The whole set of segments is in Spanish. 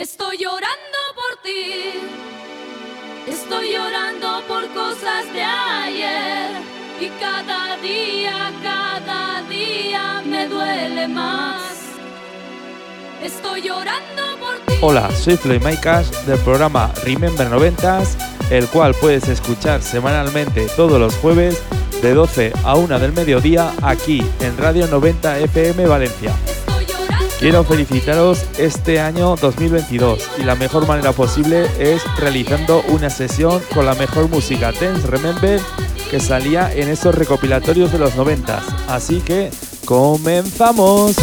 Estoy llorando por ti. Estoy llorando por cosas de ayer. Y cada día, cada día me duele más. Estoy llorando por ti. Hola, soy Maikas del programa Remember 90s, el cual puedes escuchar semanalmente todos los jueves de 12 a 1 del mediodía aquí en Radio 90 FM Valencia. Quiero felicitaros este año 2022 y la mejor manera posible es realizando una sesión con la mejor música Dance Remember que salía en esos recopilatorios de los 90s. Así que comenzamos.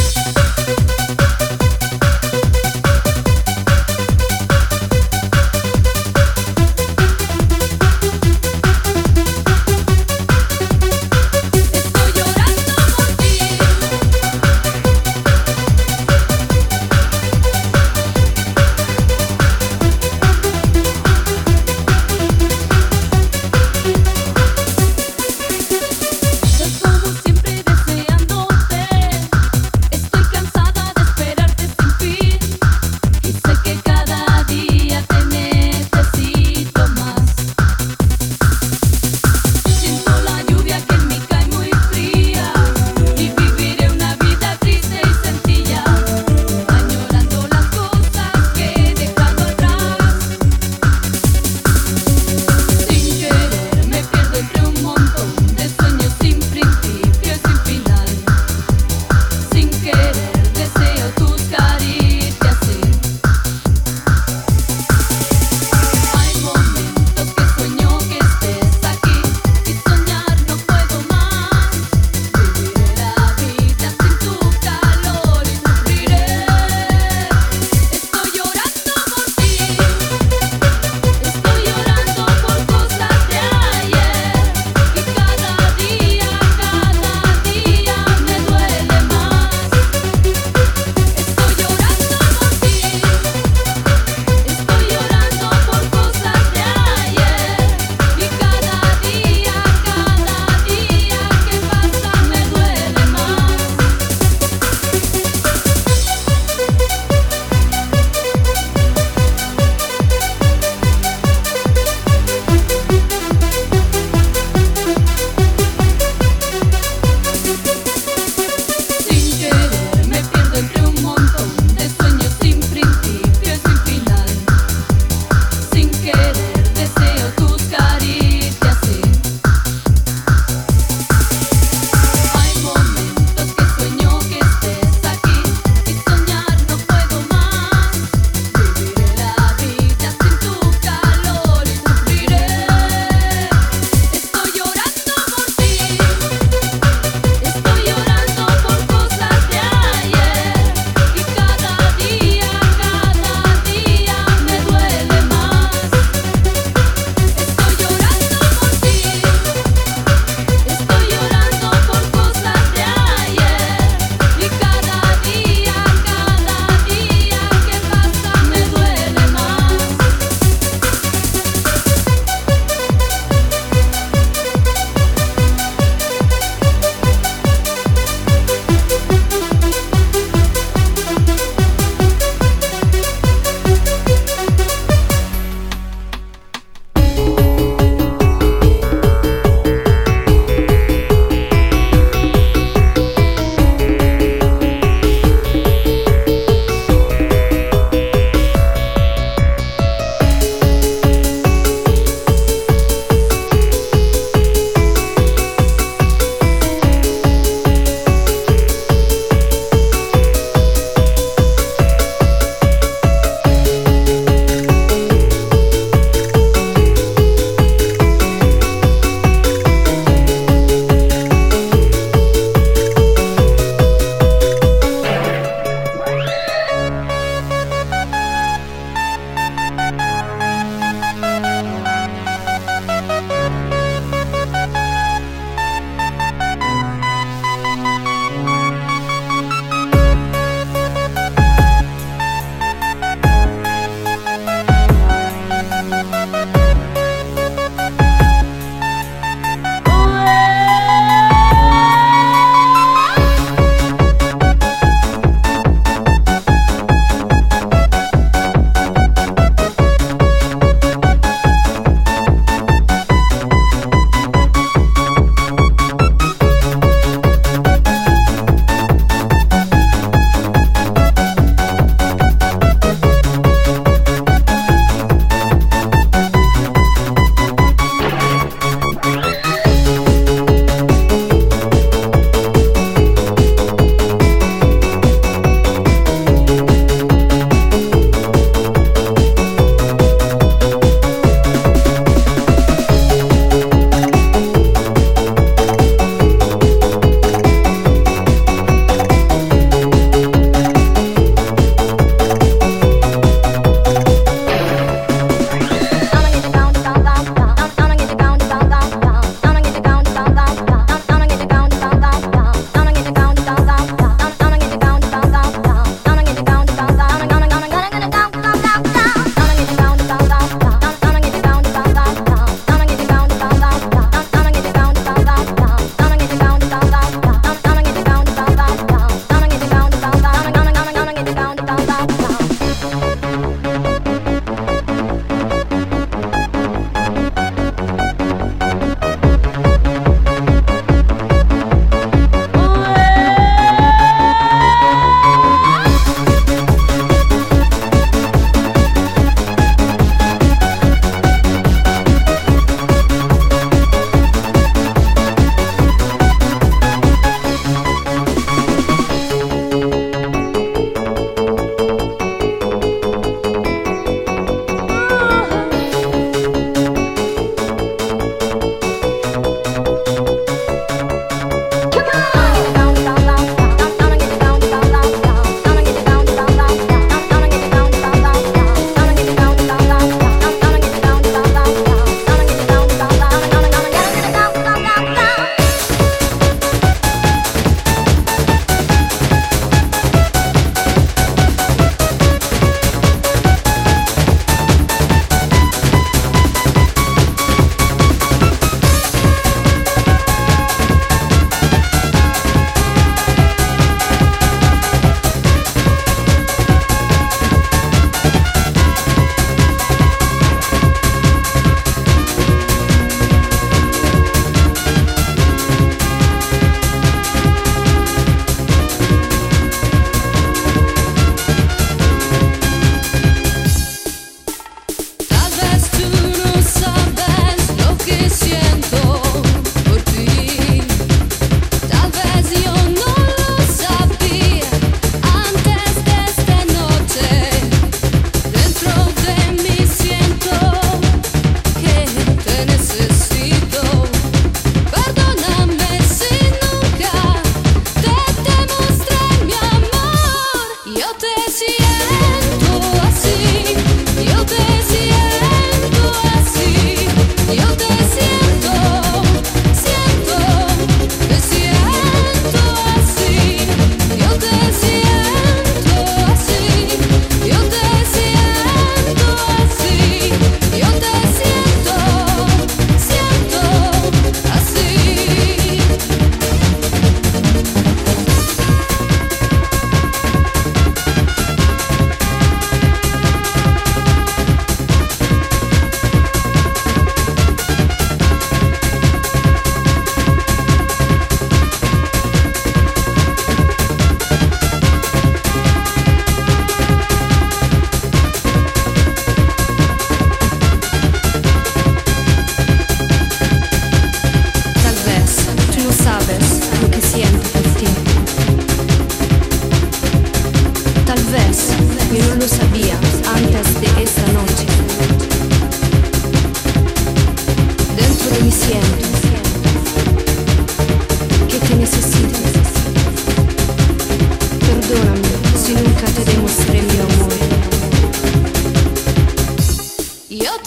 Oh,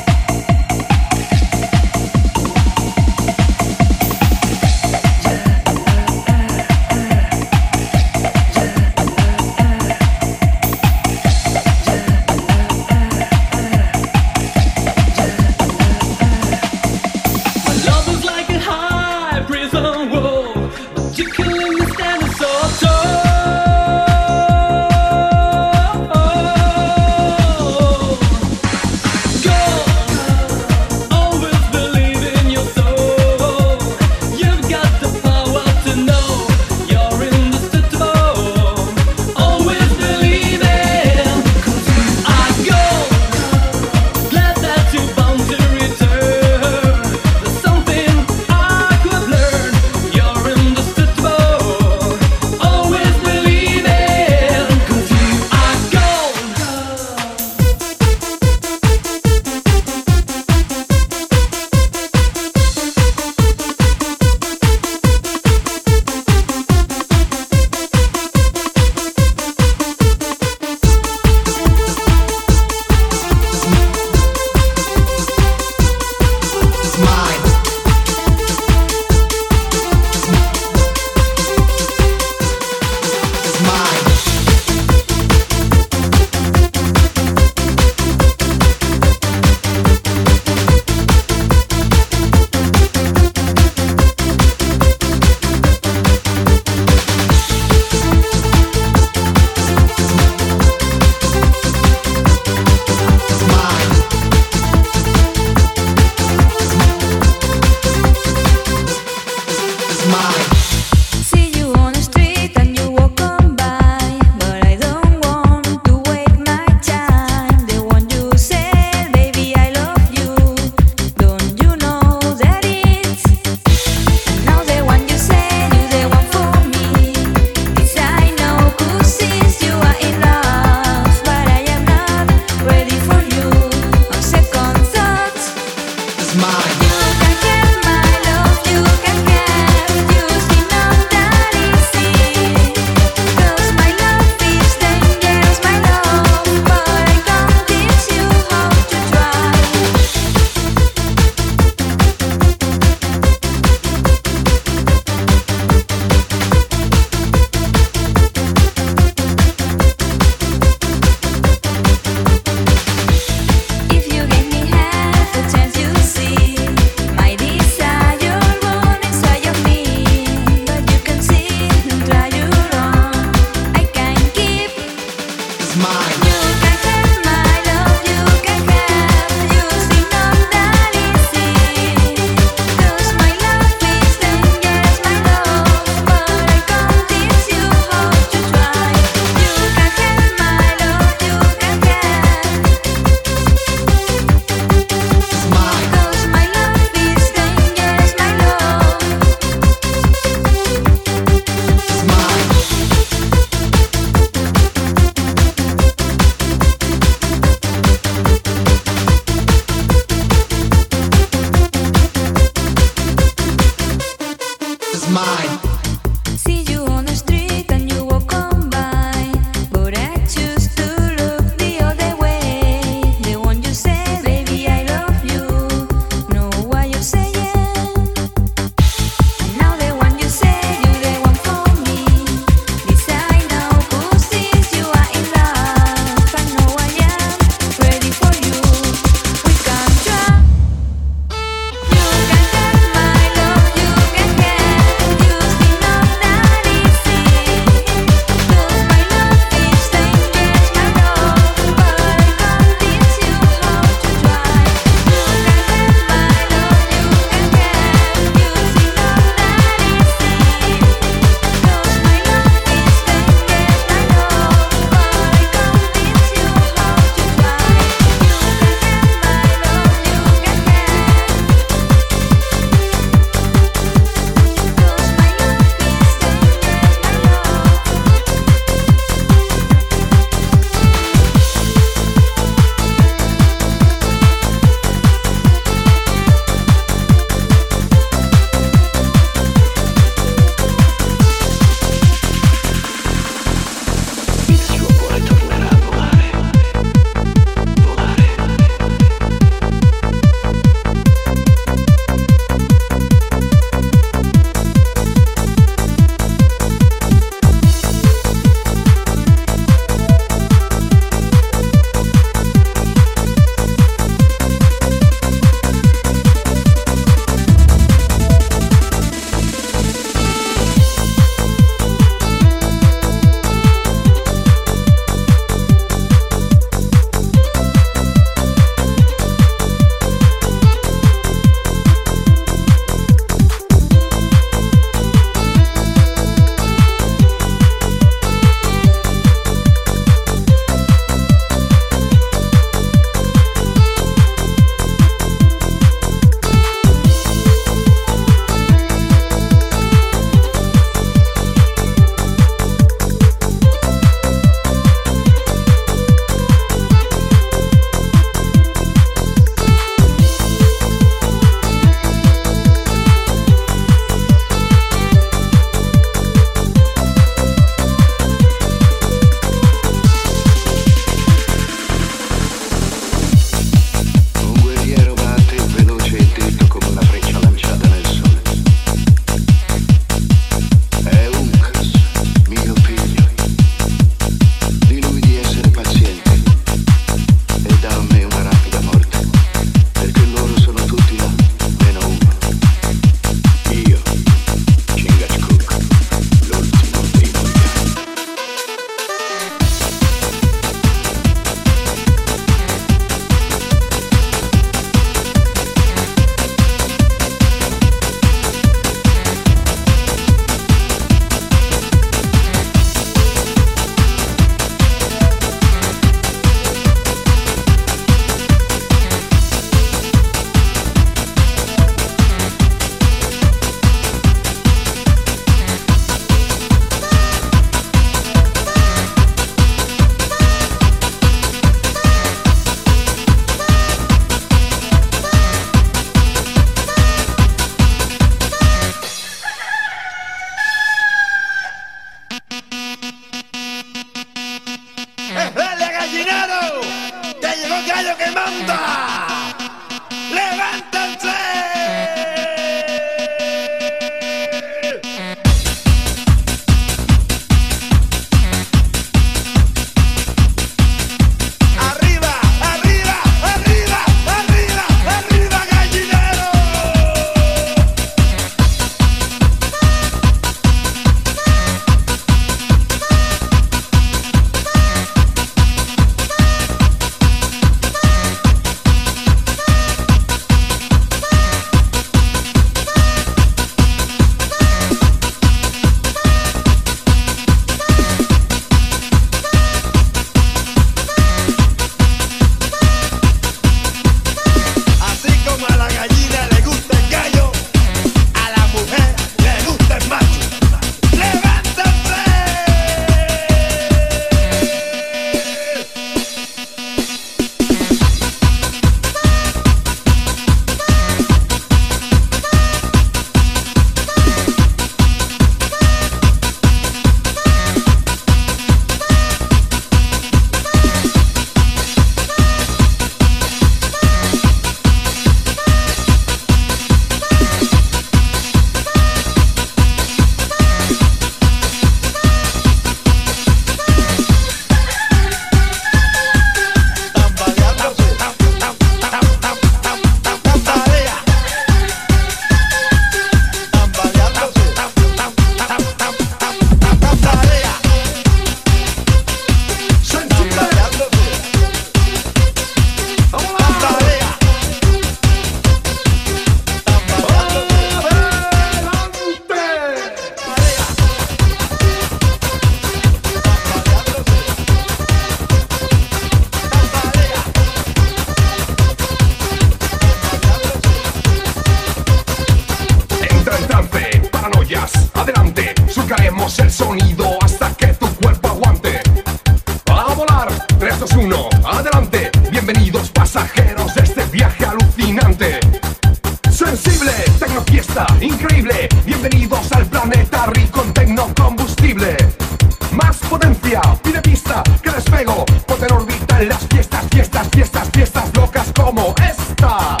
las fiestas, fiestas, fiestas, fiestas locas como esta.